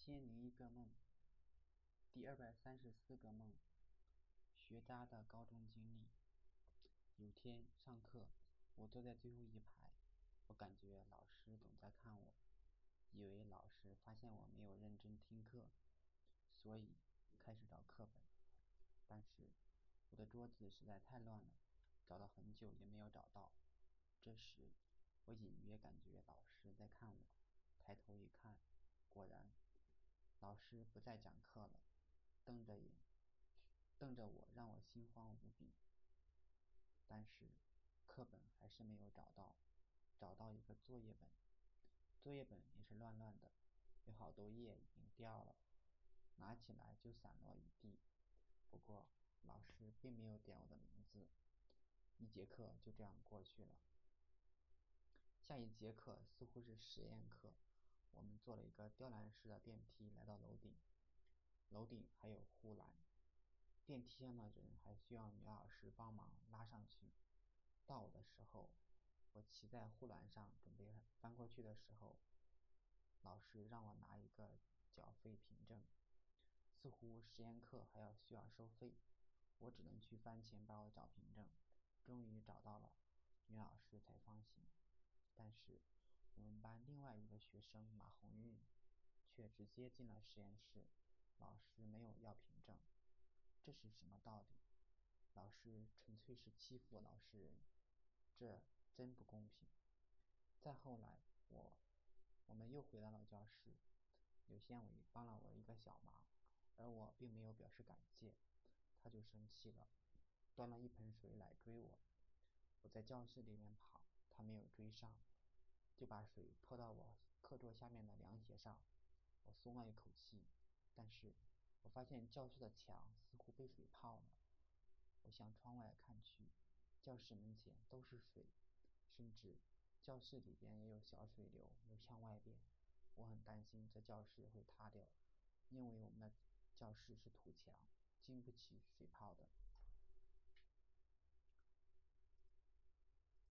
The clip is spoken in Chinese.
千零一个梦，第二百三十四个梦，学渣的高中经历。有天上课，我坐在最后一排，我感觉老师总在看我，以为老师发现我没有认真听课，所以开始找课本。但是我的桌子实在太乱了，找了很久也没有找到。这时，我隐约感觉老师在看我，抬头一看，果然。老师不再讲课了，瞪着眼，瞪着我，让我心慌无比。但是课本还是没有找到，找到一个作业本，作业本也是乱乱的，有好多页已经掉了，拿起来就散落一地。不过老师并没有点我的名字，一节课就这样过去了。下一节课似乎是实验课。我们坐了一个吊篮式的电梯来到楼顶，楼顶还有护栏，电梯上的人还需要女老师帮忙拉上去。到我的时候，我骑在护栏上准备翻过去的时候，老师让我拿一个缴费凭证，似乎实验课还要需要收费，我只能去翻前帮我找凭证。终于找到了，女老师才放心，但是。我们班另外一个学生马红运，却直接进了实验室，老师没有要凭证，这是什么道理？老师纯粹是欺负老实人，这真不公平。再后来，我，我们又回到了教室，刘宪伟帮了我一个小忙，而我并没有表示感谢，他就生气了，端了一盆水来追我。我在教室里面跑，他没有追上。就把水泼到我课桌下面的凉鞋上，我松了一口气。但是，我发现教室的墙似乎被水泡了。我向窗外看去，教室门前都是水，甚至教室里边也有小水流流向外边。我很担心这教室会塌掉，因为我们的教室是土墙，经不起水泡的。